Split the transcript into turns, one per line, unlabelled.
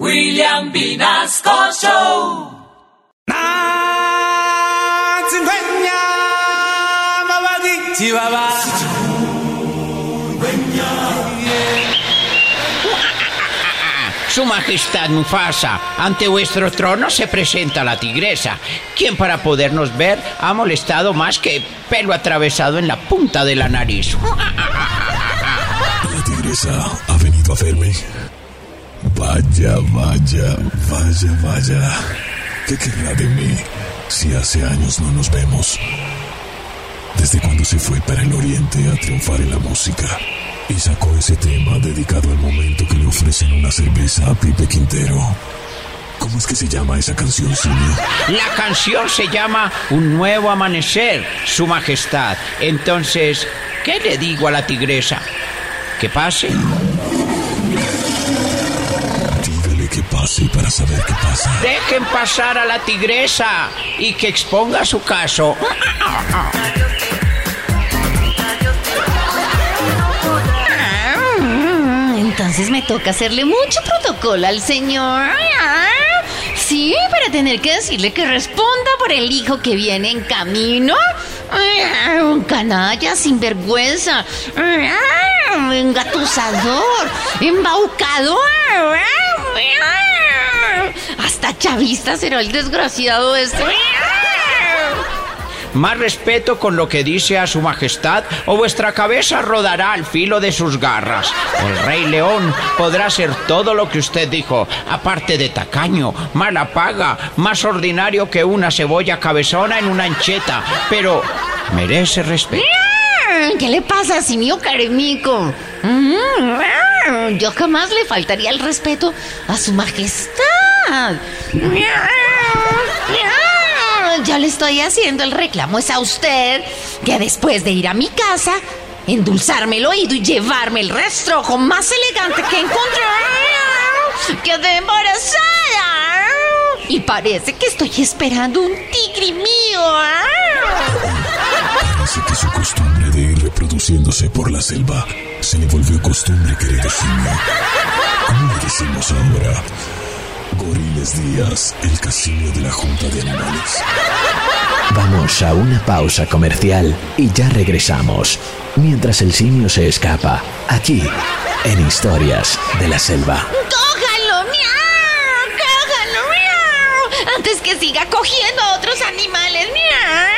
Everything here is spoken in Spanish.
William Vinasco Show.
Su Majestad Mufasa, ante vuestro trono se presenta la tigresa, quien para podernos ver ha molestado más que pelo atravesado en la punta de la nariz.
La tigresa ha venido a verme. Vaya, vaya, vaya, vaya. ¿Qué querrá de mí si hace años no nos vemos? Desde cuando se fue para el oriente a triunfar en la música y sacó ese tema dedicado al momento que le ofrecen una cerveza a Pipe Quintero. ¿Cómo es que se llama esa canción, Simio?
La canción se llama Un nuevo amanecer, Su Majestad. Entonces, ¿qué le digo a la tigresa? ¿Que pase?
Que pase para saber qué pasa.
Dejen pasar a la tigresa y que exponga su caso.
Ah, Entonces me toca hacerle mucho protocolo al señor. Ah, Sí, para tener que decirle que responda por el hijo que viene en camino. Un canalla sinvergüenza. Engatusador. Embaucador. Hasta chavista será el desgraciado este.
Más respeto con lo que dice a su majestad o vuestra cabeza rodará al filo de sus garras. El rey león podrá ser todo lo que usted dijo, aparte de tacaño, mala paga, más ordinario que una cebolla cabezona en una ancheta, pero merece respeto.
¿Qué le pasa, simio caremico? Mm, Yo jamás le faltaría el respeto a su majestad. Ya le estoy haciendo el reclamo. Es a usted que después de ir a mi casa, endulzarme el oído y llevarme el rastrojo más elegante que encontré, quedé embarazada. Y parece que estoy esperando un tigre mío.
Parece que su costumbre de ir reproduciéndose por la selva se le volvió costumbre, querido. ¿Cómo le decimos ahora? Goriles Díaz, el casillo de la Junta de Animales.
Vamos a una pausa comercial y ya regresamos. Mientras el simio se escapa, aquí, en Historias de la Selva.
¡Cójalo, miau! ¡Cójalo, miau! Antes que siga cogiendo a otros animales, miau.